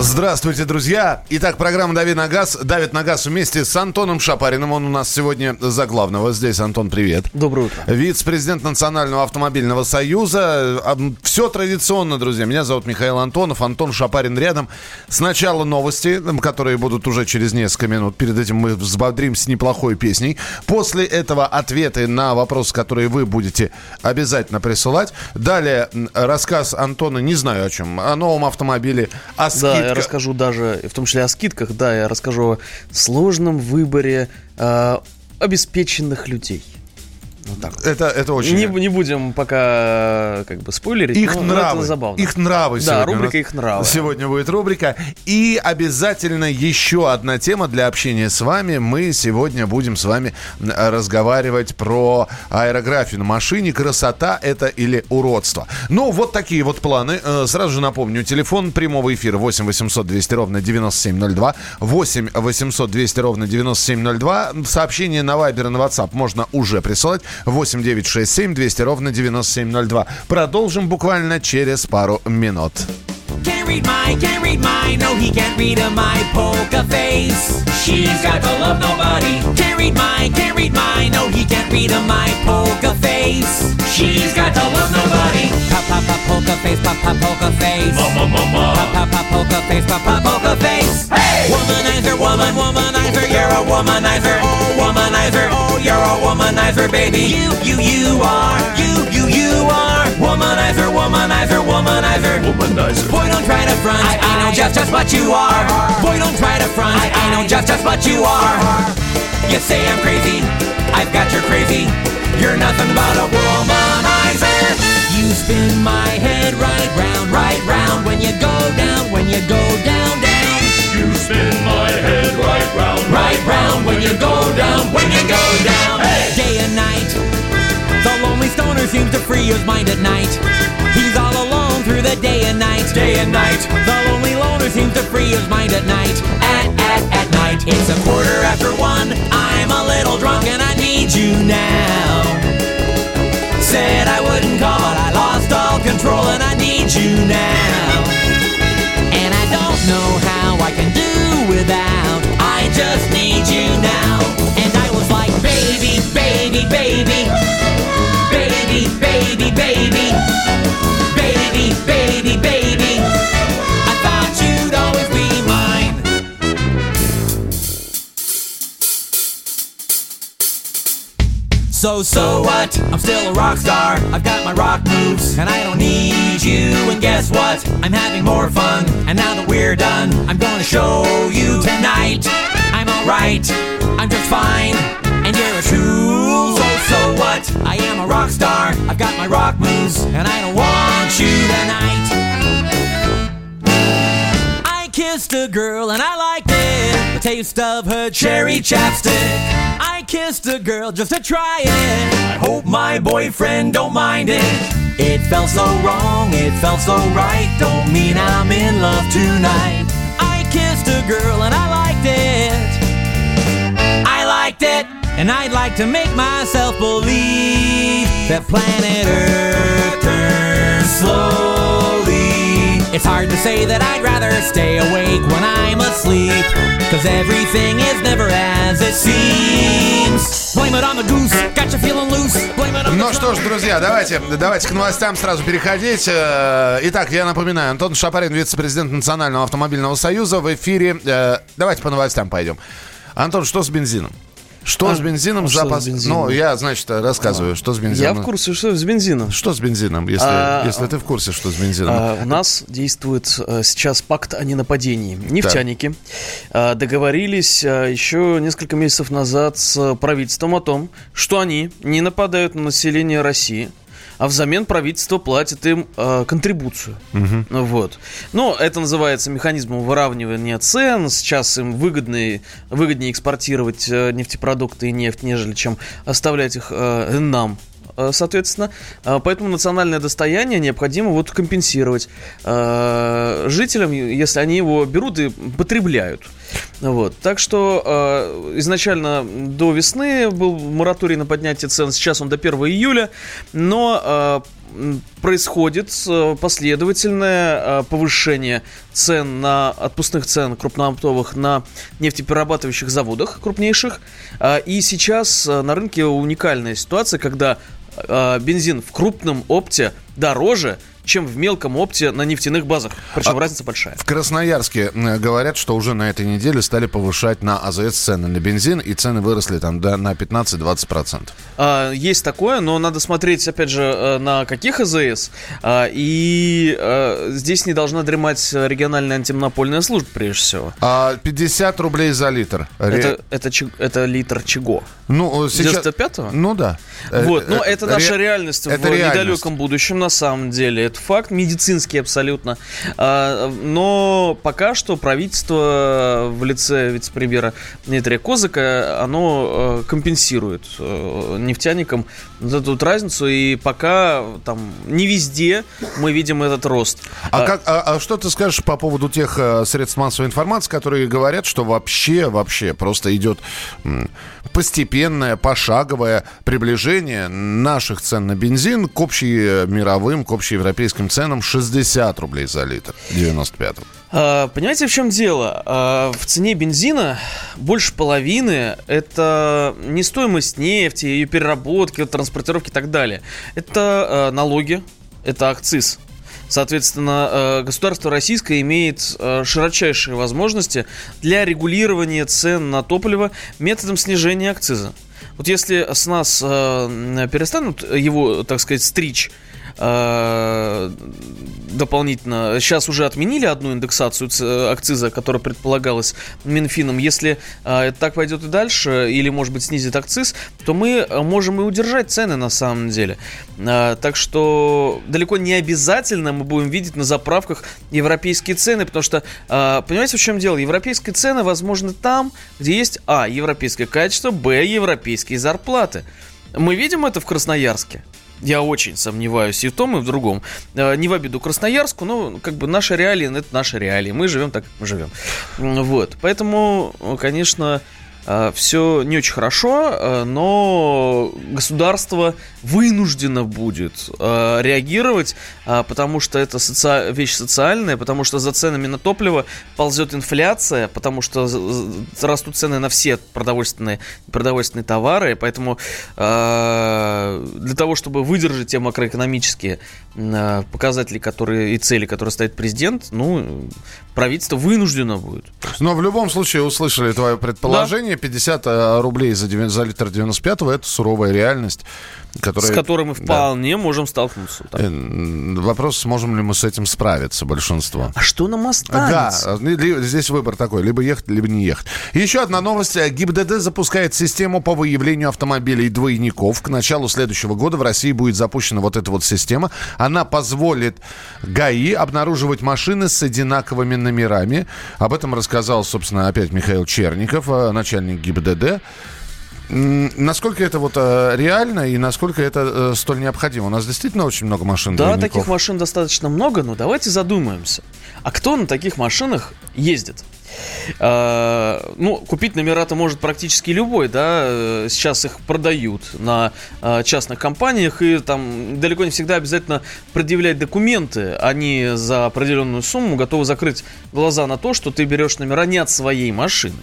Здравствуйте, друзья. Итак, программа «Дави на газ». Давит на газ вместе с Антоном Шапариным. Он у нас сегодня за главного. Здесь, Антон, привет. Доброе утро. Вице-президент Национального автомобильного союза. Все традиционно, друзья. Меня зовут Михаил Антонов. Антон Шапарин рядом. Сначала новости, которые будут уже через несколько минут. Перед этим мы взбодримся неплохой песней. После этого ответы на вопросы, которые вы будете обязательно присылать. Далее рассказ Антона, не знаю о чем, о новом автомобиле, о скидках. Да, я расскажу даже, в том числе о скидках, да, я расскажу о сложном выборе э, обеспеченных людей. Вот так. Это, это очень... Не, не будем пока как бы спойлерить, их но, нравы, это забавно. Их нравы Да, рубрика «Их нравы». Сегодня будет рубрика. И обязательно еще одна тема для общения с вами. Мы сегодня будем с вами разговаривать про аэрографию на машине. Красота это или уродство. Ну, вот такие вот планы. Э, сразу же напомню, телефон прямого эфира 8 800 200 ровно 9702. 8 800 200 ровно 9702. Сообщение на Viber и на WhatsApp можно уже присылать. 8 9 6 7 200 ровно 9702. Продолжим буквально через пару минут. Can't read my, can't read my, no he can't read a my poker face. She's got to love nobody. Can't read my, can't read my, no he can't read a my poker face. She's got to love nobody. Pop pop pop poker face, pop pop poker face. Mama mama. Pop pop pop poker face, pop pop poker face. Hey! Womanizer, woman, womanizer, you're a womanizer. Oh, womanizer, oh, you're a womanizer, baby. You, you, you are, you, you, you are. Womanizer, womanizer, womanizer. Womanizer. Boy, don't try to front. I, I know just just what you are. Boy, don't try to front. I, I know just just what you are. You say I'm crazy. I've got your crazy. You're nothing but a womanizer. You spin my head right round, right round. When you go down, when you go down, down. You spin my head right round, right round. When you go down, when you go down. Hey! Day and night. The lonely stoner seems to free his mind at night. He's all alone through the day and night. Day and night. The lonely loner seems to free his mind at night. At, at, at night. It's a quarter after one. I'm a little drunk and I need you now. Said I wouldn't call, but I lost all control and I need you now. And I don't know how I can do without. I just need you now. And I was like, baby, baby, baby baby, baby, baby, baby, baby, baby. So, so what? I'm still a rock star. I've got my rock moves, and I don't need you. And guess what? I'm having more fun. And now that we're done, I'm gonna show you tonight. I'm alright, I'm just fine, and you're a true. So, so what? I am a rock star. I've got my rock moves, and I don't want you tonight. I kissed a girl, and I liked it. The taste of her cherry chapstick. Kissed a girl just to try it. I hope my boyfriend don't mind it. It felt so wrong, it felt so right. Don't mean I'm in love tonight. I kissed a girl and I liked it. I liked it. And I'd like to make myself believe that planet Earth turns slowly. It's hard to say that I'd rather stay awake when I'm asleep. Cause everything is never as it seems. Blame it on the goose, got you feeling loose. Blame it on the Ну что ж, друзья, давайте, давайте к новостям сразу переходить. Э, итак, я напоминаю, Антон Шапарин, вице-президент Национального автомобильного союза в эфире. Э, давайте по новостям пойдем. Антон, что с бензином? Что а, с бензином? А запас. С бензином? Ну, я, значит, рассказываю, а, что с бензином. Я в курсе, что с бензином. Что с бензином, если, а, если ты в курсе, что с бензином? А, у нас действует а, сейчас пакт о ненападении. Нефтяники а, договорились а, еще несколько месяцев назад с правительством о том, что они не нападают на население России а взамен правительство платит им э, контрибуцию. Угу. Вот. Ну, это называется механизмом выравнивания цен. Сейчас им выгоднее, выгоднее экспортировать э, нефтепродукты и нефть, нежели чем оставлять их э, нам Э, соответственно. Э, поэтому национальное достояние необходимо вот компенсировать э, жителям, если они его берут и потребляют. Вот. Так что э, изначально до весны был мораторий на поднятие цен, сейчас он до 1 июля, но происходит э, последовательное э, повышение цен на отпускных цен крупнооптовых на нефтеперерабатывающих заводах крупнейших. И сейчас на рынке уникальная ситуация, когда бензин в крупном опте дороже, чем в мелком опте на нефтяных базах. Причем а разница большая. В Красноярске говорят, что уже на этой неделе стали повышать на АЗС цены на бензин, и цены выросли там до, на 15-20%. А, есть такое, но надо смотреть, опять же, э, на каких АЗС. А, и а, здесь не должна дремать региональная антимонопольная служба, прежде всего. А 50 рублей за литр. Это, это, это литр чего? Ну, сейчас... 95-го? Ну да. Вот, но ну, это наша реальность это в реальность. недалеком будущем, на самом деле. Это факт медицинский абсолютно. А, но пока что правительство в лице вице-премьера Дмитрия Козыка, оно э, компенсирует э, нефтяникам вот эту вот разницу, и пока там не везде мы видим этот рост. А, а, как, а, а что ты скажешь по поводу тех э, средств массовой информации, которые говорят, что вообще, вообще просто идет постепенное, пошаговое приближение наших цен на бензин к общемировым, к общеевропейским ценам 60 рублей за литр 95-м. А, понимаете, в чем дело? А, в цене бензина больше половины это не стоимость нефти, ее переработки, транспортировки и так далее. Это а, налоги, это акциз. Соответственно, государство российское имеет широчайшие возможности для регулирования цен на топливо методом снижения акциза. Вот если с нас перестанут его, так сказать, стричь дополнительно. Сейчас уже отменили одну индексацию акциза, которая предполагалась Минфином. Если э, так пойдет и дальше, или, может быть, снизит акциз, то мы можем и удержать цены на самом деле. Э, так что далеко не обязательно мы будем видеть на заправках европейские цены, потому что, понимаете, в чем дело? Европейские цены возможны там, где есть, а, европейское качество, б, европейские зарплаты. Мы видим это в Красноярске. Я очень сомневаюсь и в том, и в другом. Э, не в обиду Красноярску, но как бы наши реалии, это наши реалии. Мы живем так, как мы живем. Вот. Поэтому, конечно, все не очень хорошо, э, но государство вынуждено будет э, реагировать, потому что это соци... вещь социальная, потому что за ценами на топливо ползет инфляция, потому что растут цены на все продовольственные, продовольственные товары, поэтому для того, чтобы выдержать те макроэкономические показатели которые, и цели, которые ставит президент, ну, правительство вынуждено будет. Но в любом случае услышали твое предположение. Да. 50 э, рублей за, за литр 95-го это суровая реальность. Которая, с которой мы вполне да. можем столкнуться. Так. Э, вопрос, сможем ли мы с этим справиться, большинство. А что нам останется? Да, здесь выбор такой, либо ехать, либо не ехать. Еще одна новость. ГИБДД запускает систему по выявлению автомобилей двойников. К началу следующего года в России будет запущена вот эта вот система. Она позволит ГАИ обнаруживать машины с одинаковыми номерами. Об этом рассказал, собственно, опять Михаил Черников, э, начальник ГИБДД. Насколько это вот э, реально и насколько это э, столь необходимо? У нас действительно очень много машин. Да, двойников. таких машин достаточно много, но давайте задумаемся. А кто на таких машинах ездит? Э, ну, купить номера-то может практически любой, да, э, сейчас их продают на э, частных компаниях, и там далеко не всегда обязательно предъявлять документы, они за определенную сумму готовы закрыть глаза на то, что ты берешь номера не от своей машины.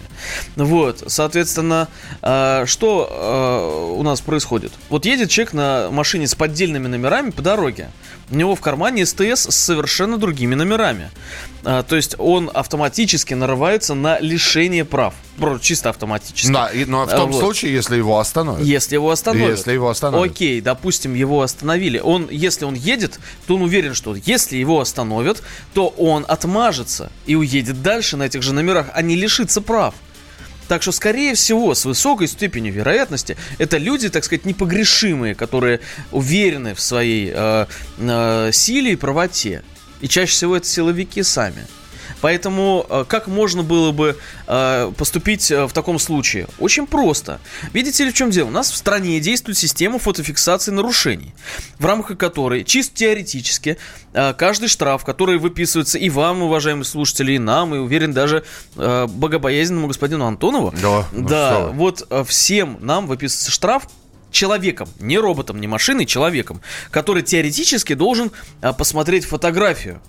Вот, соответственно, что у нас происходит? Вот едет человек на машине с поддельными номерами по дороге, у него в кармане СТС с совершенно другими номерами. То есть он автоматически нарывает нарываются на лишение прав. Чисто автоматически. Да, и, но в том вот. случае, если его остановят. Если его остановят. Если его остановят. Окей, допустим, его остановили. Он, если он едет, то он уверен, что если его остановят, то он отмажется и уедет дальше на этих же номерах, а не лишится прав. Так что, скорее всего, с высокой степенью вероятности, это люди, так сказать, непогрешимые, которые уверены в своей э, э, силе и правоте. И чаще всего это силовики сами. Поэтому э, как можно было бы э, поступить э, в таком случае? Очень просто. Видите ли, в чем дело? У нас в стране действует система фотофиксации нарушений, в рамках которой чисто теоретически каждый штраф, который выписывается и вам, уважаемые слушатели, и нам, и уверен даже богобоязненному господину Антонову, да, ну да, вот всем нам выписывается штраф человеком, не роботом, не машиной, человеком, который теоретически должен посмотреть фотографию.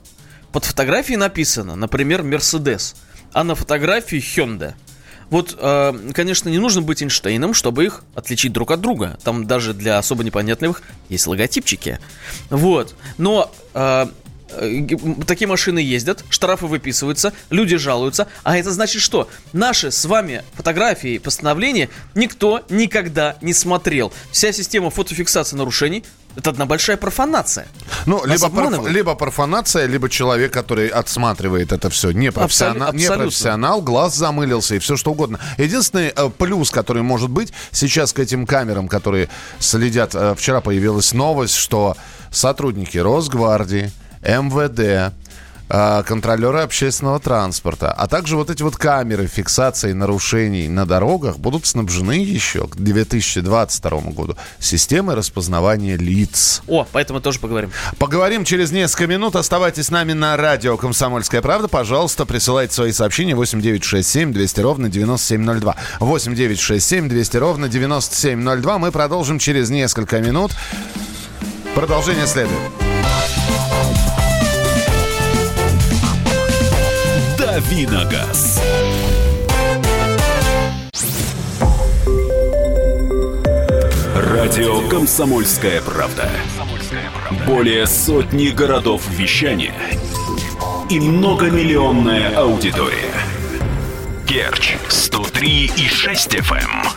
Под фотографией написано, например, Мерседес, а на фотографии Hyundai. Вот, э, конечно, не нужно быть Эйнштейном, чтобы их отличить друг от друга. Там даже для особо непонятливых есть логотипчики. Вот. Но э, такие машины ездят, штрафы выписываются, люди жалуются. А это значит что? Наши с вами фотографии и постановления никто никогда не смотрел. Вся система фотофиксации нарушений это одна большая профанация. Ну, либо, проф, либо профанация, либо человек, который отсматривает это все. Не, профессионал, не профессионал, глаз замылился и все что угодно. Единственный э, плюс, который может быть сейчас к этим камерам, которые следят, э, вчера появилась новость, что сотрудники Росгвардии, МВД, контролеры общественного транспорта, а также вот эти вот камеры фиксации нарушений на дорогах будут снабжены еще к 2022 году системой распознавания лиц. О, поэтому тоже поговорим. Поговорим через несколько минут. Оставайтесь с нами на радио «Комсомольская правда». Пожалуйста, присылайте свои сообщения 8967 200 ровно 9702. 8967 200 ровно 9702. Мы продолжим через несколько минут. Продолжение следует. Давиногаз. Радио «Комсомольская правда». Более сотни городов вещания и многомиллионная аудитория. Керчь 103 и 6 FM.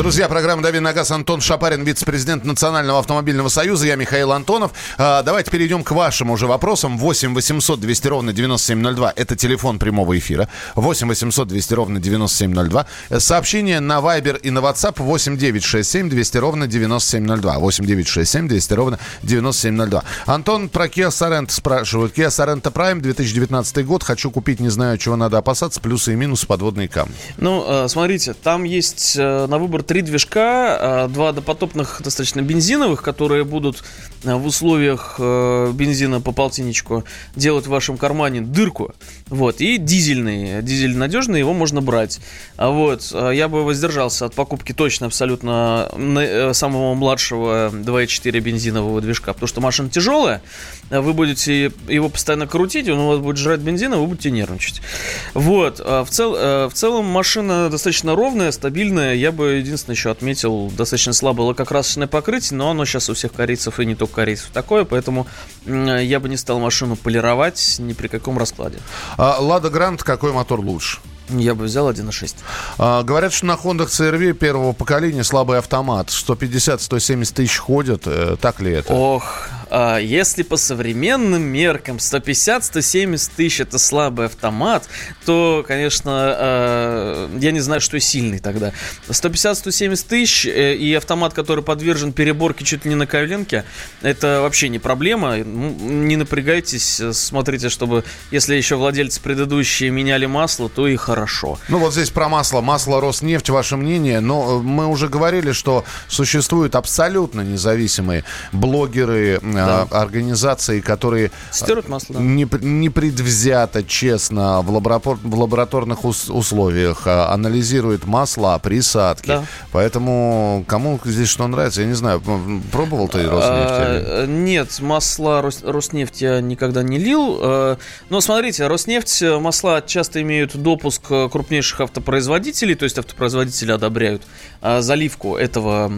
Друзья, программа «Дави на газ». Антон Шапарин, вице-президент Национального автомобильного союза. Я Михаил Антонов. А, давайте перейдем к вашим уже вопросам. 8 800 200 ровно 9702. Это телефон прямого эфира. 8 800 200 ровно 9702. Сообщение на Viber и на WhatsApp 8 967 200 ровно 9702. 8 967 200 ровно 9702. Антон про Kia Sorento спрашивает. Kia Sorento Prime 2019 год. Хочу купить, не знаю, чего надо опасаться. Плюсы и минусы, подводные камни. Ну, э, смотрите, там есть э, на выбор три движка, а, два допотопных достаточно бензиновых, которые будут а, в условиях э, бензина по полтинничку делать в вашем кармане дырку. Вот, и дизельный. Дизель надежный, его можно брать. А вот, я бы воздержался от покупки точно абсолютно э, самого младшего 2.4 бензинового движка, потому что машина тяжелая, вы будете его постоянно крутить, он у вас будет жрать бензин, а вы будете нервничать. Вот, в, цел, э, в целом машина достаточно ровная, стабильная, я бы единственное еще отметил, достаточно слабое лакокрасочное покрытие, но оно сейчас у всех корейцев и не только корейцев такое, поэтому я бы не стал машину полировать ни при каком раскладе. Лада Грант, какой мотор лучше? Я бы взял 1.6. А, говорят, что на Honda CRV первого поколения слабый автомат. 150-170 тысяч ходят. Э, так ли это? Ох, если по современным меркам 150-170 тысяч это слабый автомат, то, конечно, а, я не знаю, что сильный тогда. 150-170 тысяч э, и автомат, который подвержен переборке чуть ли не на коленке, это вообще не проблема. Не напрягайтесь, смотрите, чтобы, если еще владельцы предыдущие меняли масло, то и хорошо. Ну вот здесь про масло. Масло Роснефть, ваше мнение. Но э, мы уже говорили, что существуют абсолютно независимые блогеры, да. организации, которые Стирают масло, да. не, не предвзято, честно, в, лаборатор, в лабораторных условиях а, анализируют масла, присадки. Да. Поэтому кому здесь что нравится, я не знаю. Пробовал ты Роснефть? А, нет, масла Рос, Роснефть я никогда не лил. Но смотрите, Роснефть э, масла часто имеют допуск крупнейших автопроизводителей, то есть автопроизводители одобряют заливку этого,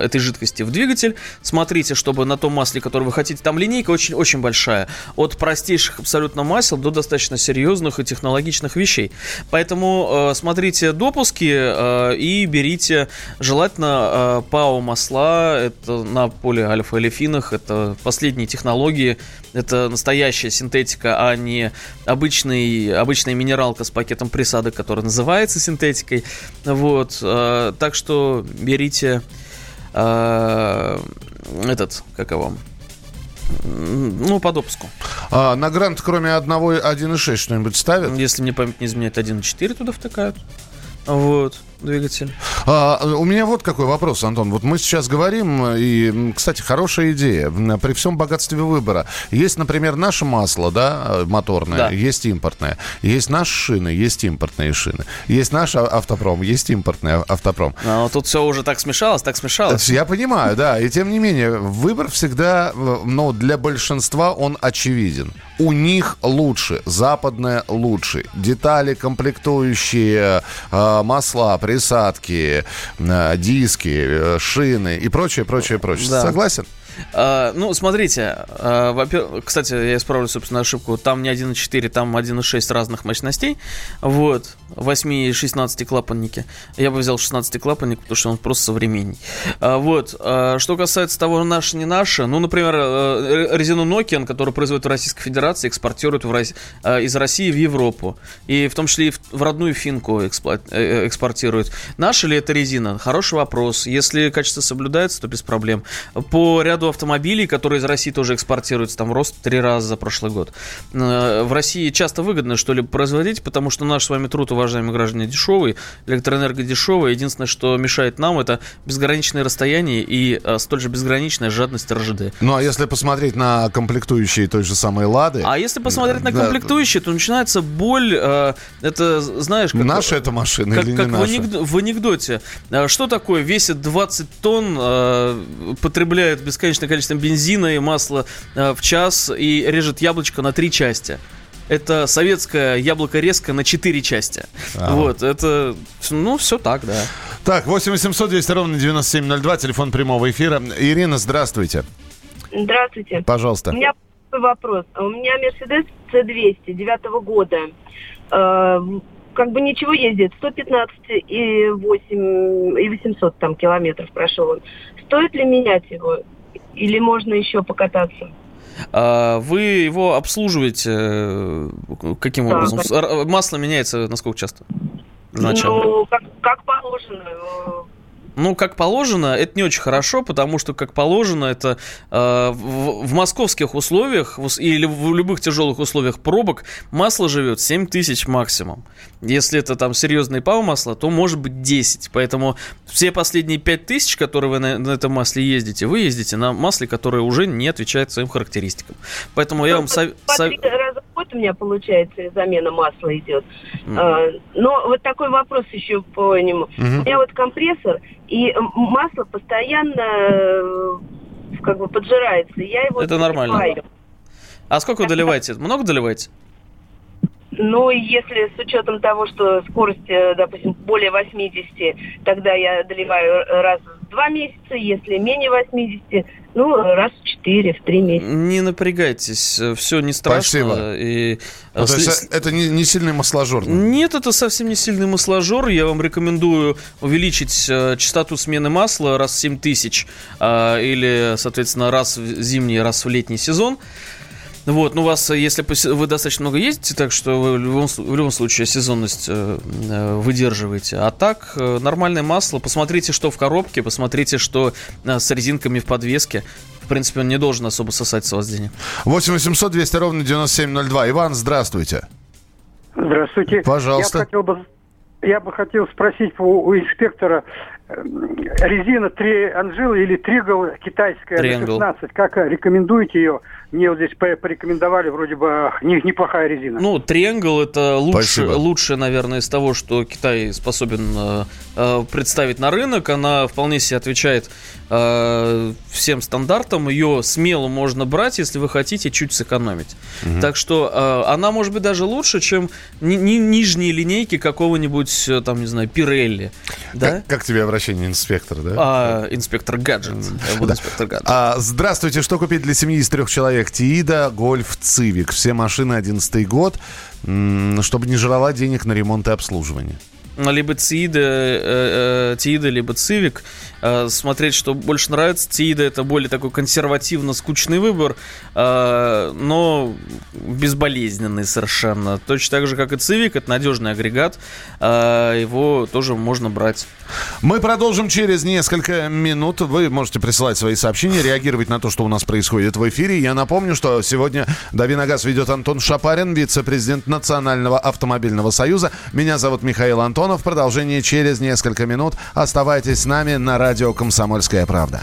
этой жидкости в двигатель. Смотрите, чтобы на том масле, которое вы хотите. Там линейка очень, очень большая. От простейших абсолютно масел до достаточно серьезных и технологичных вещей. Поэтому э, смотрите допуски э, и берите желательно э, ПАО масла. Это на полиальфа-олефинах. Это последние технологии. Это настоящая синтетика, а не обычный, обычная минералка с пакетом присадок, которая называется синтетикой. Вот. Э, так что берите э, этот, как его, ну, по допуску. А, на Грант кроме одного 1.6 что-нибудь ставят? Если мне память не изменяет, 1.4 туда втыкают. Вот двигатель. А, у меня вот какой вопрос, Антон. Вот мы сейчас говорим, и, кстати, хорошая идея. При всем богатстве выбора. Есть, например, наше масло, да, моторное, да. есть импортное. Есть наши шины, есть импортные шины. Есть наш а, автопром, есть импортный а, автопром. Но тут все уже так смешалось, так смешалось. Я понимаю, да. И тем не менее, выбор всегда, ну, для большинства он очевиден. У них лучше, западное лучше. Детали, комплектующие, масла, присадки, диски, э, шины и прочее, прочее, прочее. Да. Согласен? А, ну, смотрите, а, во-первых, кстати, я исправлю, собственно, ошибку. Там не 1.4, там 1.6 разных мощностей. Вот. 8 и 16 клапанники. Я бы взял 16 клапанник, потому что он просто современней. А, вот. А, что касается того, наше, не наше, ну, например, э, резину Nokian, которую производят в Российской Федерации, экспортируют в Рос... из России в Европу. И в том числе и в родную финку экспло... экспортируют. Наша ли это резина? Хороший вопрос. Если качество соблюдается, то без проблем. По ряду автомобилей, которые из России тоже экспортируются, там рост три раза за прошлый год. Э, в России часто выгодно что-либо производить, потому что наш с вами труд, уважаемые граждане, дешевый, электроэнерго дешевая. Единственное, что мешает нам, это безграничное расстояние и э, столь же безграничная жадность РЖД. Ну, а если посмотреть на комплектующие той же самой «Лады»? А если посмотреть на комплектующие, то начинается боль, э, это, знаешь... Как, наша это машина как, или как не наша? В анекдоте. Что такое? Весит 20 тонн, потребляет бесконечно бесконечное количество бензина и масла э, в час и режет яблочко на три части. Это советское яблоко резко на четыре части. А. Вот, это, ну, все так, да. Так, 8 800 200 ровно 9702, телефон прямого эфира. Ирина, здравствуйте. Здравствуйте. Пожалуйста. У меня вопрос. У меня Mercedes C200 девятого года. Э, как бы ничего ездит. 115 и 8 и 800 там километров прошел он. Стоит ли менять его? Или можно еще покататься? А вы его обслуживаете э, каким да, образом? Так. Масло меняется насколько часто? Ну, как, как положено. Ну, как положено, это не очень хорошо, потому что, как положено, это э, в, в московских условиях в, или в любых тяжелых условиях пробок масло живет 7 тысяч максимум. Если это там серьезное ПАО масло, то может быть 10. Поэтому все последние 5 тысяч, которые вы на, на этом масле ездите, вы ездите на масле, которое уже не отвечает своим характеристикам. Поэтому я вам советую год у меня получается замена масла идет. Mm. А, но вот такой вопрос еще по нему. Mm-hmm. У меня вот компрессор, и масло постоянно э, как бы поджирается. Я его Это нормально. А сколько вы доливаете? Много доливаете? Ну, если с учетом того, что скорость, э, допустим, более 80, тогда я доливаю раз два месяца, если менее 80, ну, раз в четыре, в три месяца. Не напрягайтесь, все не страшно. Спасибо. И... Ну, то есть это не, не сильный масложор? Нет, это совсем не сильный масложор. Я вам рекомендую увеличить э, частоту смены масла раз в 7 тысяч э, или, соответственно, раз в зимний, раз в летний сезон. Вот, ну у вас, если вы достаточно много ездите, так что вы в любом, в любом случае сезонность э, э, выдерживаете. А так, э, нормальное масло. Посмотрите, что в коробке, посмотрите, что э, с резинками в подвеске. В принципе, он не должен особо сосать с вас денег. 8 800 200 ровно 9702. Иван, здравствуйте. Здравствуйте. Пожалуйста. Я хотел бы, я бы хотел спросить у инспектора, резина 3 Анжела или Тригл китайская Triangle. 16. Как рекомендуете ее? Мне вот здесь порекомендовали, вроде бы неплохая резина. Ну, Triangle это лучше, лучше, наверное, из того, что Китай способен э, э, представить на рынок. Она вполне себе отвечает э, всем стандартам. Ее смело можно брать, если вы хотите чуть сэкономить. Угу. Так что э, она может быть даже лучше, чем ни, ни, нижние линейки какого-нибудь, э, там, не знаю, Пирелли. Да? Как, как тебе обращение инспектор, да? А, инспектор гаджет. Да. инспектор гаджет. А, здравствуйте, что купить для семьи из трех человек? Тиида, Гольф, Цивик. Все машины 11 год, чтобы не жрала денег на ремонт и обслуживание либо Циида, э, э, Тиида, либо Цивик. Э, смотреть, что больше нравится. Тиида это более такой консервативно-скучный выбор, э, но безболезненный совершенно. Точно так же, как и Цивик, это надежный агрегат. Э, его тоже можно брать. Мы продолжим через несколько минут. Вы можете присылать свои сообщения, реагировать на то, что у нас происходит в эфире. Я напомню, что сегодня «Дави на газ» ведет Антон Шапарин, вице-президент Национального автомобильного союза. Меня зовут Михаил Антонов. Продолжение через несколько минут. Оставайтесь с нами на радио «Комсомольская правда».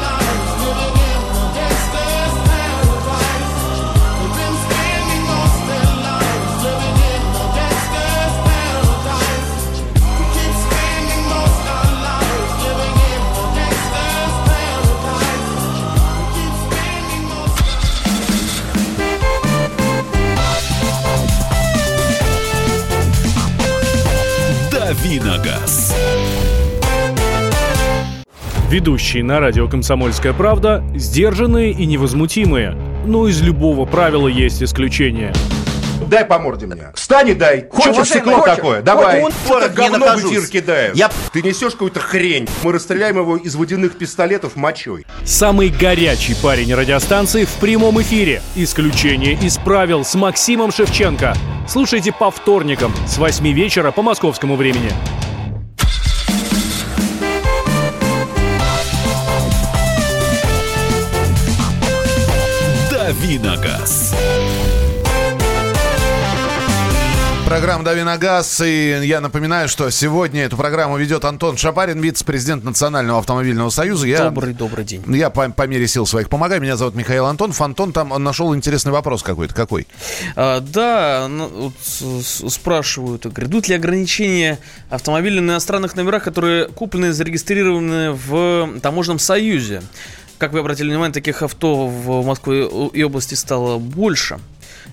Давиногаз. Ведущие на радио «Комсомольская правда» сдержанные и невозмутимые. Но из любого правила есть исключение. Дай по морде мне. Встань и дай. Хочешь стекло хочешь? такое? Давай. Он, не говно в эфир кидает. Я- Ты несешь какую-то хрень. Мы расстреляем его из водяных пистолетов мочой. Самый горячий парень радиостанции в прямом эфире. Исключение из правил с Максимом Шевченко. Слушайте по вторникам с 8 вечера по московскому времени. Давиногаз. Программа «Дави на газ». И я напоминаю, что сегодня эту программу ведет Антон Шапарин, вице-президент Национального автомобильного союза. Я, Добрый, добрый день. Я по, по мере сил своих помогаю. Меня зовут Михаил Антонов. Антон там нашел интересный вопрос какой-то. Какой? А, да, ну, вот спрашивают, грядут ли ограничения автомобилей на иностранных номерах, которые куплены и зарегистрированы в таможенном союзе? Как вы обратили внимание, таких авто в Москве и области стало больше.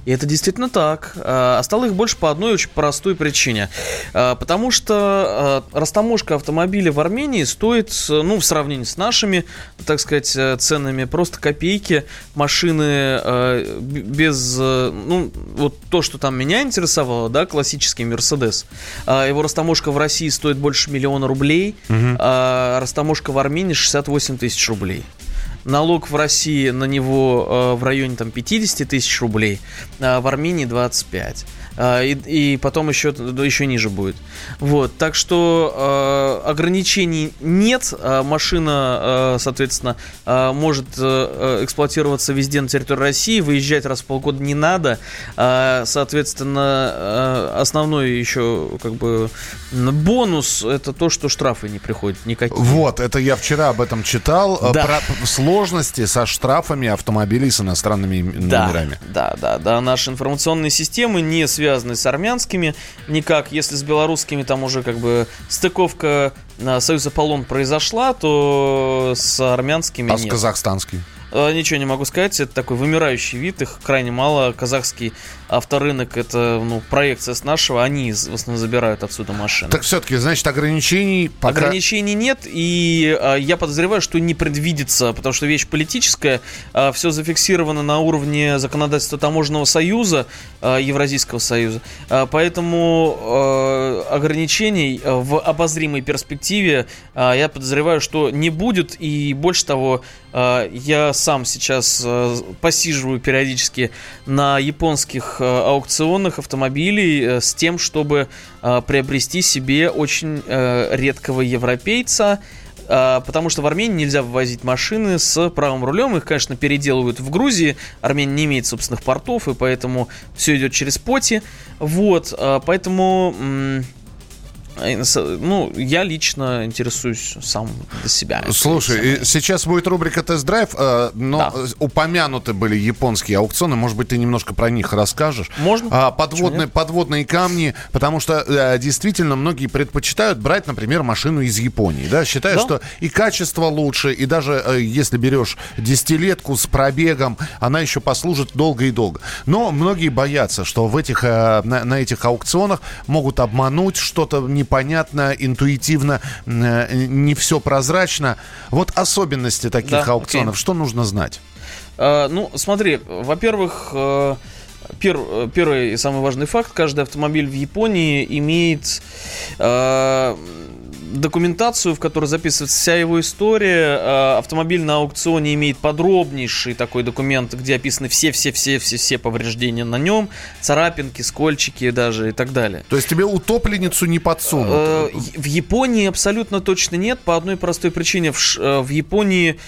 И это действительно так. А стало их больше по одной очень простой причине. А, потому что а, растаможка автомобиля в Армении стоит, ну, в сравнении с нашими, так сказать, э, ценами, просто копейки. Машины э, без, э, ну, вот то, что там меня интересовало, да, классический Мерседес. Его растаможка в России стоит больше миллиона рублей, угу. а растаможка в Армении 68 тысяч рублей налог в России на него э, в районе там 50 тысяч рублей, а в Армении 25. А, и, и потом еще, еще ниже будет. Вот, так что э, ограничений нет, а машина, э, соответственно, э, может э, эксплуатироваться везде на территории России, выезжать раз в полгода не надо, э, соответственно, э, основной еще как бы бонус это то, что штрафы не приходят никакие. Вот, это я вчера об этом читал, да. про сложности со штрафами автомобилей с иностранными номерами. Да, да, да, да, наши информационные системы не связаны связаны с армянскими никак. Если с белорусскими там уже как бы стыковка на Союз Аполлон произошла, то с армянскими а нет. с казахстанскими? Э, ничего не могу сказать, это такой вымирающий вид, их крайне мало. Казахский авторынок это ну, проекция с нашего, они в основном забирают отсюда машины. Так все-таки, значит, ограничений пока... Ограничений нет, и а, я подозреваю, что не предвидится, потому что вещь политическая, а, все зафиксировано на уровне законодательства Таможенного союза, а, Евразийского союза, а, поэтому а, ограничений в обозримой перспективе а, я подозреваю, что не будет, и больше того, а, я сам сейчас а, посиживаю периодически на японских Э, аукционных автомобилей э, с тем, чтобы э, приобрести себе очень редкого европейца, потому что в Армении нельзя вывозить машины с правым рулем. Их, конечно, переделывают в Грузии. Армения не имеет собственных портов, и поэтому все идет через поти. Вот, поэтому ну, я лично интересуюсь сам для себя. Слушай, сейчас будет рубрика «Тест-драйв», э, но да. упомянуты были японские аукционы. Может быть, ты немножко про них расскажешь? Можно. А, подводные, подводные камни, потому что э, действительно многие предпочитают брать, например, машину из Японии. Да? Считают, да. что и качество лучше, и даже э, если берешь десятилетку с пробегом, она еще послужит долго и долго. Но многие боятся, что в этих, на, на этих аукционах могут обмануть, что-то не непонятно, интуитивно, э, не все прозрачно. Вот особенности таких да, аукционов, окей. что нужно знать? А, ну, смотри, во-первых, э, Пер, первый и самый важный факт, каждый автомобиль в Японии имеет э, документацию, в которой записывается вся его история. А, автомобиль на аукционе имеет подробнейший такой документ, где описаны все-все-все-все-все повреждения на нем, царапинки, скольчики даже и так далее. То есть тебе утопленницу не подсунут? Э, в Японии абсолютно точно нет, по одной простой причине. В, э, Японии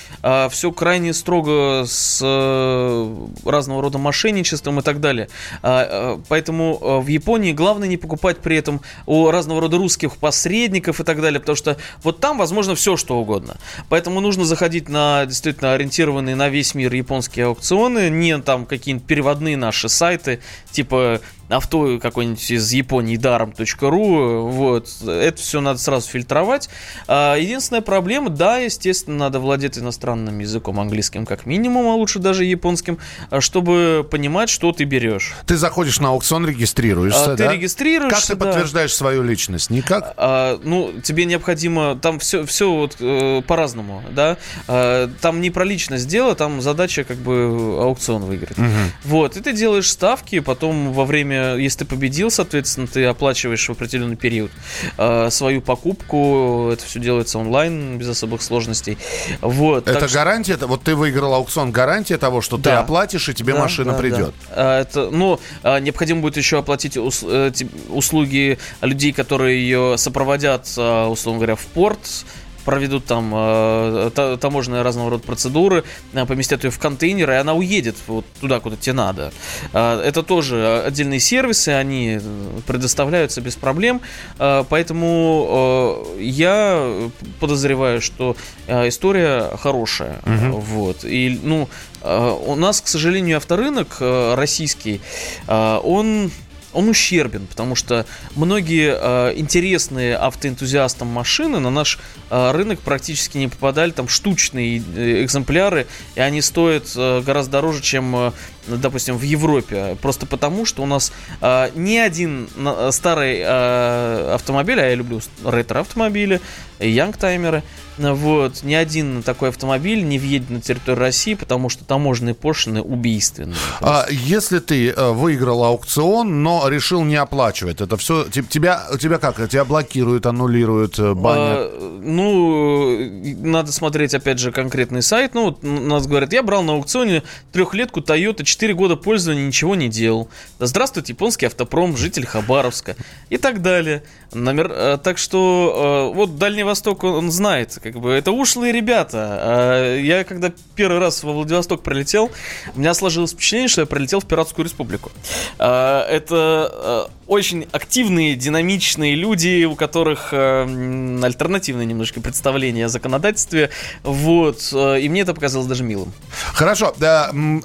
все крайне строго с э, разного рода мошенничеством и так далее. Поэтому в Японии главное не покупать при этом у разного рода русских посредников и так далее далее, потому что вот там возможно все, что угодно. Поэтому нужно заходить на действительно ориентированные на весь мир японские аукционы, не там какие-нибудь переводные наши сайты, типа авто какой-нибудь из Японии даром.ру, вот, это все надо сразу фильтровать. А, единственная проблема, да, естественно, надо владеть иностранным языком, английским как минимум, а лучше даже японским, а, чтобы понимать, что ты берешь. Ты заходишь на аукцион, регистрируешься, а, да? Ты регистрируешься, Как ты да. подтверждаешь свою личность? Никак? А, ну, тебе необходимо, там все, все вот э, по-разному, да, а, там не про личность дело, там задача как бы аукцион выиграть. Угу. Вот, и ты делаешь ставки, потом во время если ты победил, соответственно, ты оплачиваешь в определенный период э, свою покупку. Это все делается онлайн, без особых сложностей. Вот, это гарантия, что... вот ты выиграл аукцион, гарантия того, что да. ты оплатишь, и тебе да, машина да, придет. Да. А, это, ну, а, необходимо будет еще оплатить ус, э, услуги людей, которые ее сопроводят, условно говоря, в порт, проведут там э, таможенные разного рода процедуры, э, поместят ее в контейнер, и она уедет вот туда, куда тебе надо. Э, это тоже отдельные сервисы, они предоставляются без проблем, э, поэтому э, я подозреваю, что э, история хорошая. Угу. Вот. И, ну, э, у нас, к сожалению, авторынок э, российский, э, он он ущербен, потому что многие э, интересные автоэнтузиастам машины на наш э, рынок практически не попадали, там штучные э, экземпляры, и они стоят э, гораздо дороже, чем э, допустим, в Европе, просто потому, что у нас э, ни один старый э, автомобиль, а я люблю ретро-автомобили, янгтаймеры, вот, ни один такой автомобиль не въедет на территорию России, потому что таможенные пошлины убийственные. А если ты э, выиграл аукцион, но решил не оплачивать, это все тебя тебя как? Тебя блокируют, аннулируют, э, банят? А, ну, надо смотреть, опять же, конкретный сайт. Ну, вот нас говорят, я брал на аукционе трехлетку Toyota, 4 года пользования, ничего не делал. Да здравствуйте, японский автопром, житель Хабаровска и так далее. Номер, э, так что э, вот Дальний Восток, он, знает, как бы, это ушлые ребята. А Я когда первый раз во Владивосток прилетел, у меня сложилось впечатление, что я прилетел в Пиратскую Республику. А, Это э, очень активные, динамичные люди, у которых альтернативное немножко представление о законодательстве. Вот. И мне это показалось даже милым. Хорошо, да, м,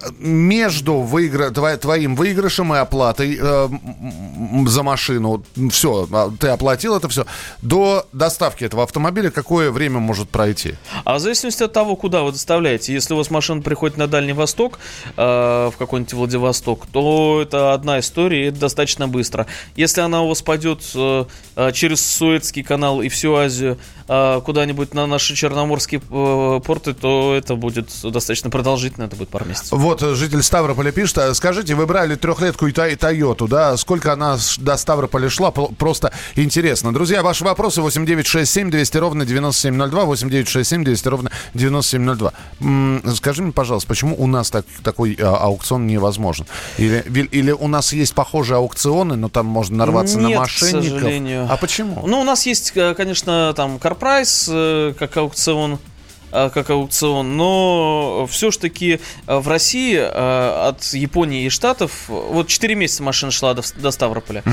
между выигра... тво- твоим выигрышем и оплатой э, за машину, все, ты оплатил это все, до доставки этого автомобиля какое время может пройти? А в зависимости от того, куда вы доставляете, если у вас машина приходит на Дальний Восток, э, в какой-нибудь Владивосток, то это одна история, и это достаточно быстро. Если она у вас пойдет э, э, через Суэцкий канал и всю Азию э, куда-нибудь на наши черноморские э, порты, то это будет достаточно продолжительно, это будет пару месяцев. Вот э, житель Ставрополя пишет, а, скажите, вы брали трехлетку и Тойоту, да, сколько она до Ставрополя шла, просто интересно. Друзья, ваши вопросы 8967 200 ровно 9702, 8967 200 ровно 9702. М, Скажи мне, пожалуйста, почему у нас так, такой а, аукцион невозможен? Или, или у нас есть похожие аукционы, но там можно нарваться на Нет, мошенников? к сожалению. А почему? Ну, у нас есть, э, конечно, там Карпрайс, э, как аукцион, как аукцион, но все ж таки в России э, от Японии и Штатов вот 4 месяца машина шла до, до Ставрополя.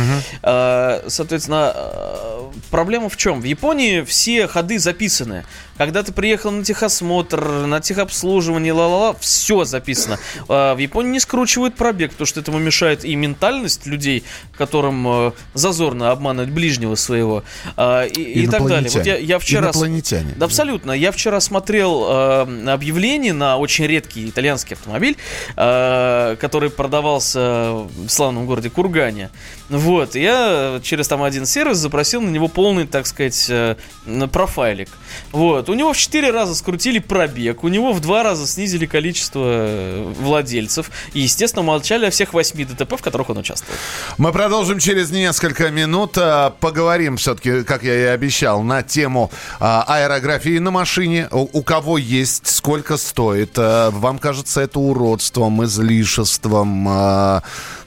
Э, Соответственно, э, проблема в чем? В Японии все ходы записаны. Когда ты приехал на техосмотр, на техобслуживание, ла-ла-ла, все записано. А В Японии не скручивают пробег, потому что этому мешает и ментальность людей, которым э, зазорно обманывать ближнего своего, а, и, и так далее. Вот я, я вчера... Инопланетяне. Да, абсолютно. Я вчера смотрел э, объявление на очень редкий итальянский автомобиль, э, который продавался в славном городе Кургане. Вот, я через там один сервис запросил на него полный, так сказать, э, профайлик. Вот, у него в 4 раза скрутили пробег, у него в 2 раза снизили количество э, владельцев. И, естественно, молчали о всех 8 ДТП, в которых он участвовал. Мы продолжим через несколько минут. А, Поговорим все-таки, как я и обещал, на тему аэрографии на машине. У, кого есть, сколько стоит. Вам кажется это уродством, излишеством?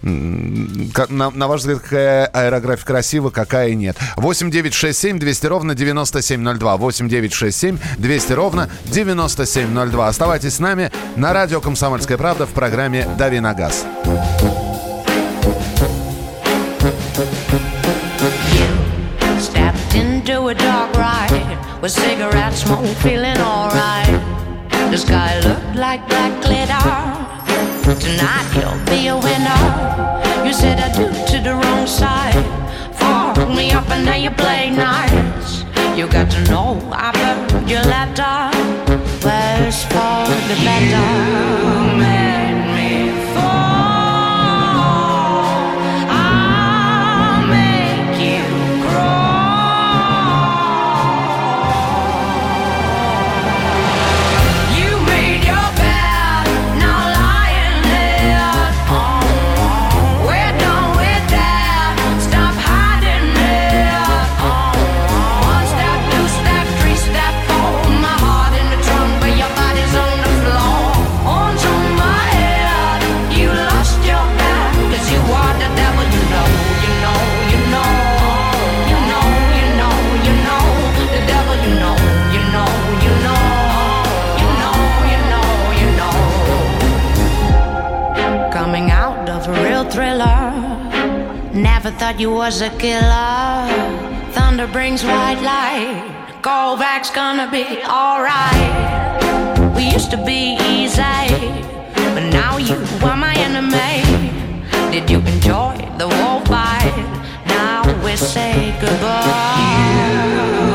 На ваш взгляд, какая аэрография красива, какая нет? 8 9 6 7 200 ровно 9702. 8 9 6 7 200 ровно 9702. Оставайтесь с нами на радио «Комсомольская правда» в программе «Дави на газ». The sky looked like black glitter. Tonight you'll be a winner. You said I do to the wrong side. Fuck me up and now you play nice. You got to know I burned your letter. Worse for the better. You thought you was a killer. Thunder brings white light. Go back's gonna be alright. We used to be easy, but now you are my enemy. Did you enjoy the war fight? Now we say goodbye.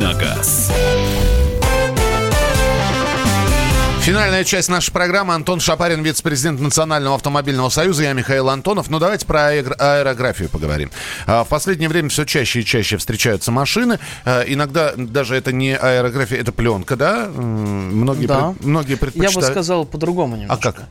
Давиногаз. Финальная часть нашей программы. Антон Шапарин, вице-президент Национального автомобильного союза. Я Михаил Антонов. Ну, давайте про аэро- аэрографию поговорим. А, В последнее время все чаще и чаще встречаются машины. А, Иногда даже это не аэрография, это пленка, да? Многие, Да. пред- многие Я предпочитают. бы сказал по-другому немножко. А как?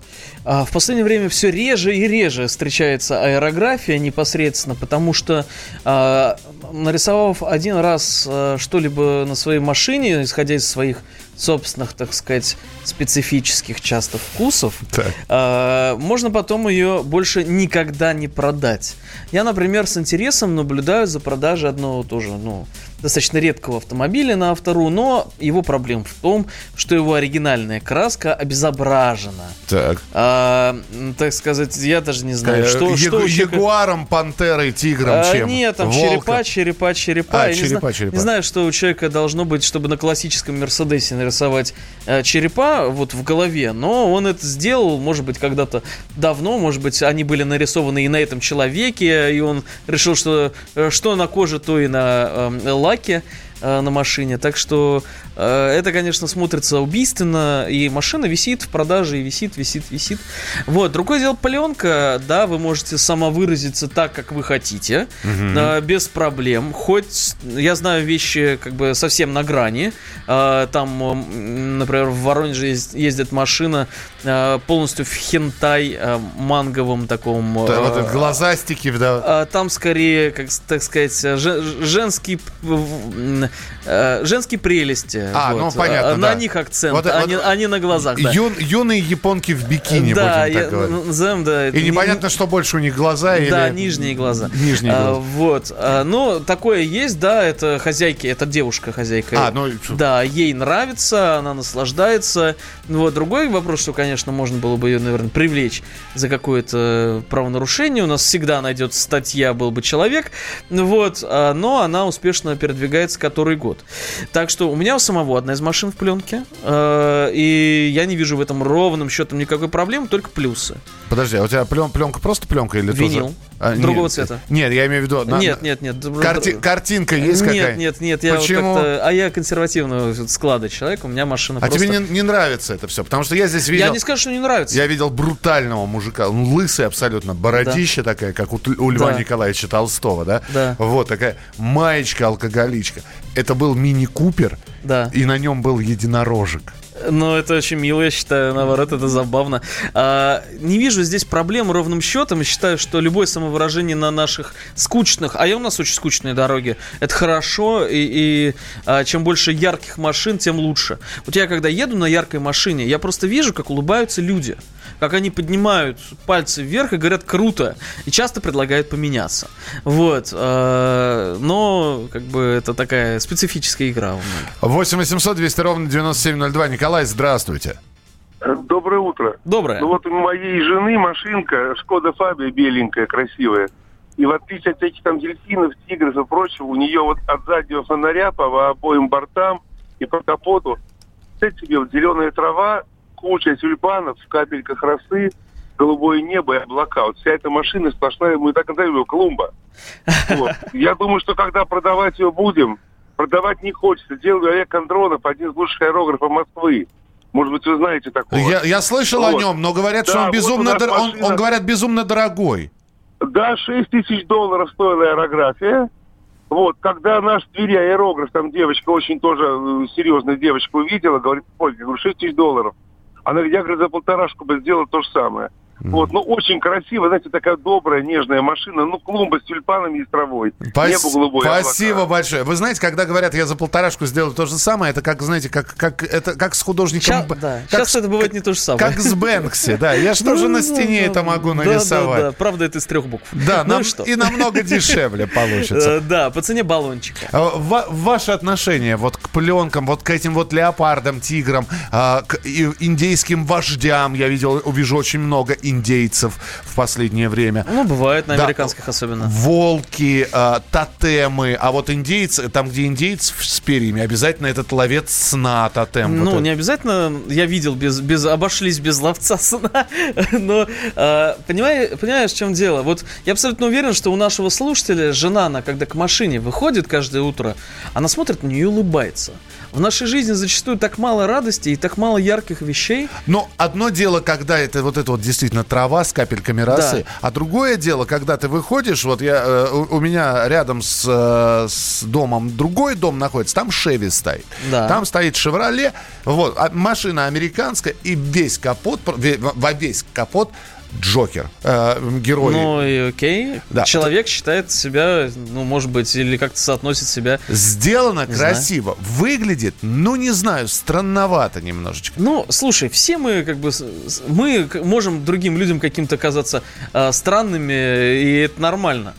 А, В последнее время все реже и реже встречается аэрография непосредственно, потому что а, нарисовав один раз а, что-либо на своей машине, исходя из своих собственных, так сказать, специфических часто вкусов, Так. а, можно потом ее больше никогда не продать. Я, например, с интересом наблюдаю за продажей одного тоже, ну, достаточно редкого автомобиля на автору, но его проблема в том, что его оригинальная краска обезображена. Так. А, так сказать, я даже не знаю, Э, что, Ягу- что Ягуаром, пантерой, тигром, А, чем? Нет, там Волком? черепа, черепа, черепа. А, Я не черепа, зна- черепа. Не знаю, что у человека должно быть, чтобы на классическом Мерседесе нарисовать э, черепа вот в голове, но он это сделал, может быть, когда-то давно, может быть, они были нарисованы и на этом человеке, и он решил, что э, что на коже, то и на э, лаке э, на машине. Так что это, конечно, смотрится убийственно, и машина висит в продаже, и висит, висит, висит. Вот, другое дело, пленка, да, вы можете самовыразиться так, как вы хотите, э, без проблем. Хоть я знаю вещи как бы совсем на грани. Э, Там, например, в Воронеже ездит машина э, полностью в хентай э, манговом таком. Да, вот э, глазастики, да. Там скорее, как так сказать, же- женский, м, э, женские прелести. А, ну, понятно, А, На да. них акцент, Вот, а, вот, а не на глазах. Да, Юн- юные японки в бикини, да будем я- так говорить. ну, назовем, да. это И не- непонятно, что больше у них глаза или... Да, нижние глаза. Нижние А, глаза. вот. А, ну, такое есть, да, это хозяйки, это девушка хозяйка. А, ну, Да, ей нравится, она наслаждается. Вот, другой вопрос, что, конечно, можно было бы ее, наверное, привлечь за какое-то правонарушение. У нас всегда найдется статья «Был бы человек». Вот, а, но она успешно передвигается который год. Так что у меня у самого одна из машин в пленке, э, и я не вижу в этом ровным счетом никакой проблемы, только плюсы. Подожди, а у тебя плен- пленка просто пленка или Винил. тоже? А, Другого нет, цвета. Нет, я имею в виду... на- нет, нет, нет. карти- картинка есть нет, какая-нибудь? Нет, нет, я вот Почему? как-то- А я консервативного склада человек, у меня машина А просто... тебе не, не нравится это все? Потому что я здесь видел... Я не скажу, что не нравится. Я видел брутального мужика, он лысый абсолютно, бородища такая, как у, у Льва Да. Николаевича Толстого, да? Да. Вот такая маечка-алкоголичка. Это был мини-купер, Да. и на нем был единорожек. Ну, это очень мило, я считаю, наоборот, это забавно. А, не вижу здесь проблем ровным счетом. Считаю, что любое самовыражение на наших скучных, а и у нас очень скучные дороги, это хорошо, и, и, а, чем больше ярких машин, тем лучше. Вот я, когда еду на яркой машине, я просто вижу, как улыбаются люди. Как они поднимают пальцы вверх и говорят «круто», и часто предлагают поменяться. Вот. а, но, как бы, это такая специфическая игра у многих. 8 800 200 ровно 9702. Николай, здравствуйте. Доброе утро. Доброе. Ну вот у моей жены машинка Шкода Фабия беленькая, красивая. И в отличие от этих там дельфинов, тигров и прочего, у нее вот от заднего фонаря по обоим бортам и по капоту представь себе вот зеленая трава, куча тюльпанов, в капельках росы, голубое небо и облака. Вот вся эта машина сплошная, мы так называем ее клумба. Вот. Я думаю, что когда продавать ее будем, продавать не хочется. Делаю Олег Андронов, один из лучших аэрографов Москвы. Может быть, вы знаете такого. Я, я слышал о Вот. нем, но говорят, Да, что он вот безумно, нас дор- он, машина- он, говорят, безумно дорогой. Да, 6 тысяч долларов стоила аэрография. Вот, когда наш Твери аэрограф, там девочка очень тоже э, серьезная девочка увидела, говорит, ой, говорю, 6 тысяч долларов. Она я, говорит, за полторашку бы сделала то же самое. Вот, ну, очень красиво, знаете, такая добрая, нежная машина. Ну, клумба с тюльпанами и с травой. Пас- Небо голубое. Спасибо облака. большое. Вы знаете, когда говорят, я за полторашку сделаю то же самое, это как, знаете, как, как, это как с художником... Ща- Б- да, как щас с- это бывает не то же самое. Как с Бэнкси, да. Я что же Ну, на стене да, это могу да, нарисовать? Да, да, правда, это из трех букв. Да, Ну нам- и что? и намного дешевле получится. Э, Да, по цене баллончика. А, ва- Ваше отношение вот к пленкам, вот к этим вот леопардам, тиграм, а, к и- индейским вождям, я видел, увижу очень много индейцев в последнее время. Ну, бывает, на Да. американских особенно. Волки, а, тотемы, а вот индейцы, там, где индейцы с перьями, обязательно этот ловец сна тотем. Ну, Вот не обязательно, я видел, без, без, обошлись без ловца сна, но э, понимаешь, понимаешь, в чем дело? Вот я абсолютно уверен, что у нашего слушателя жена, она когда к машине выходит каждое утро, она смотрит на нее и улыбается. В нашей жизни зачастую так мало радости и так мало ярких вещей. Но одно дело, когда это вот это вот действительно трава с капельками росы, а другое дело, когда ты выходишь, вот я, э, у, у меня рядом с, э, с домом другой дом находится, там Шеви стоит. Да. Там стоит Шевроле, вот, а машина американская, и весь капот, во весь капот Джокер, э, герой. Ну и окей. Да. Человек считает себя, ну, может быть, или как-то соотносит себя. Сделано Не знаю. красиво, выглядит, ну не знаю, странновато немножечко. Ну, слушай, все мы как бы мы можем другим людям каким-то казаться э, странными, и это нормально.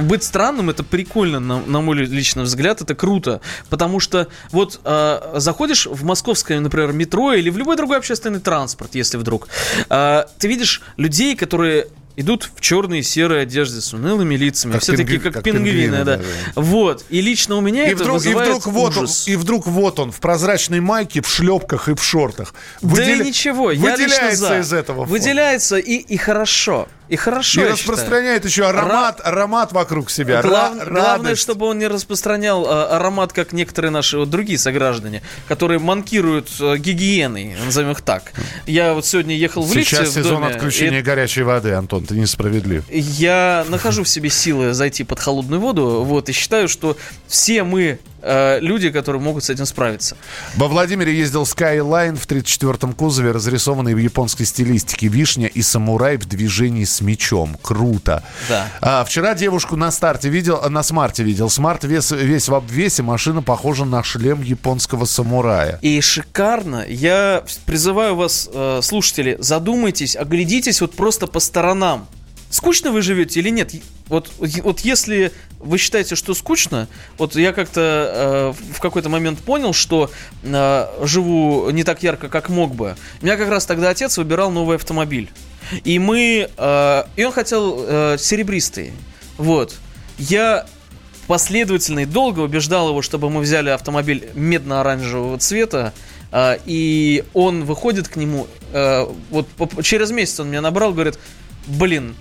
Быть странным это прикольно, на, на мой личный взгляд, это круто. Потому что вот э, заходишь в московское, например, метро или в любой другой общественный транспорт, если вдруг, э, ты видишь людей, которые идут в черной и серой одежде с унылыми лицами, Как все пингви- такие как, как пингвины, пингвины, да. да, Вот. И лично у меня И это вдруг, и вызывает вдруг вот он, ужас. и вдруг вот он в прозрачной майке, в шлепках и в шортах. Да Выделя- и ничего, я лично выделяется за. из этого. Выделяется и, и хорошо. И хорошо, И распространяет еще аромат, аромат вокруг себя. считаю. Глав- Ра- главное, радость. чтобы он не распространял а, аромат, как некоторые наши вот другие сограждане, которые манкируют а, гигиеной, назовем их так. Я вот сегодня ехал в лифте Сейчас в сезон доме, отключения и горячей воды, Антон, ты несправедлив. я нахожу в себе силы зайти под холодную воду, вот, и считаю, что все мы э, люди, которые могут с этим справиться. Во Владимире ездил Skyline в 34-м кузове, разрисованный в японской стилистике. Вишня и самурай в движении с мечом. Круто. Да. А, вчера девушку на старте видел, на смарте видел. Смарт вес, весь в обвесе, машина похожа на шлем японского самурая. И шикарно. Я призываю вас, э, слушатели, задумайтесь, оглядитесь вот просто по сторонам. Скучно вы живете или нет? Вот, вот если вы считаете, что скучно, вот я как-то э, в какой-то момент понял, что э, живу не так ярко, как мог бы. У меня как раз тогда отец выбирал новый автомобиль. И мы... э, и он хотел э, серебристый. Вот. Я последовательно и долго убеждал его, чтобы мы взяли автомобиль медно-оранжевого цвета, а, и он выходит к нему, э, вот по- через месяц он меня набрал, говорит, блин,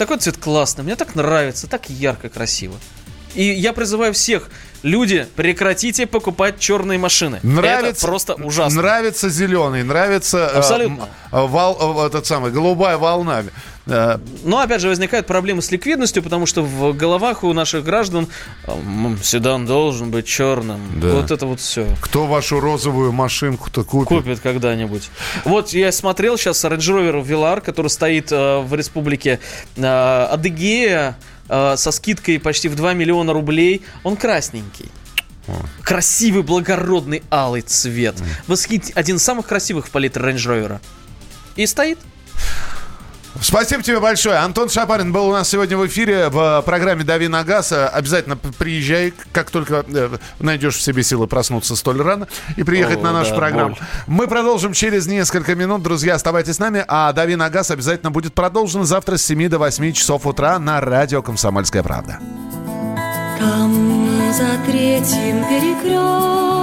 такой цвет классный, мне так нравится, так ярко, красиво. И я призываю всех, люди, прекратите покупать черные машины. Нравится, Это просто ужасно. Нравится зеленый, нравится э, Абсолютно. э, вал, э, этот самый, голубая волна. Э, Но опять же возникают проблемы с ликвидностью, потому что в головах у наших граждан «М, седан должен быть черным. Да. Вот это вот все. кто вашу розовую машинку-то купит? Купит когда-нибудь. Вот я смотрел сейчас Range Rover Velar, который стоит э, в республике э, Адыгея э, со скидкой почти в 2 миллиона рублей. Он красненький. Красивый, благородный, алый цвет. Восхит... Один из самых красивых в палитре Range Rover. И стоит. Спасибо тебе большое. Антон Шапарин был у нас сегодня в эфире в программе «Дави на газ». Обязательно п- приезжай, как только э, найдешь в себе силы проснуться столь рано и приехать О, на нашу да, программу. боль. Мы продолжим через несколько минут. Друзья, оставайтесь с нами. А «Дави на газ» обязательно будет продолжен завтра с 7 до 8 часов утра на радио «Комсомольская правда». Там за третьим перекрестком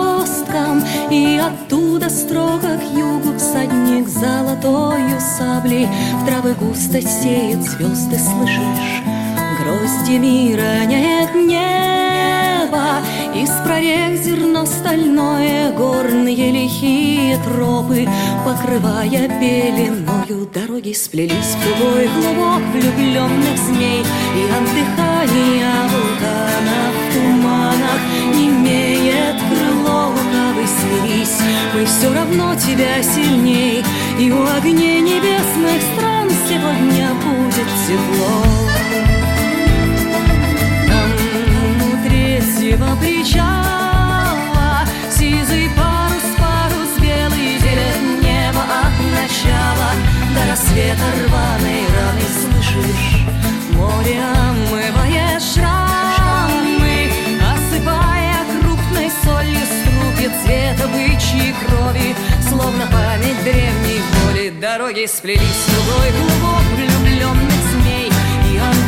И оттуда строго к югу всадник золотою саблей В травы густо сеет звезды, слышишь? Гроздьями роняет небо Из прорех зерно стальное Горные лихие тропы. Покрывая пеленою Дороги сплелись в тугой клубок Влюбленных змей. И от дыхания вулкана в туманах Не имеет крыло лукавый смирись Мы все равно тебя сильней И у огней небесных стран все тепло. Там у третьего причала Сизый парус, парус белый Делят небо от начала До рассвета рваной раны Слышишь, море бычьей крови Словно память древней боли Дороги сплелись в тугой клубок влюбленных змей И от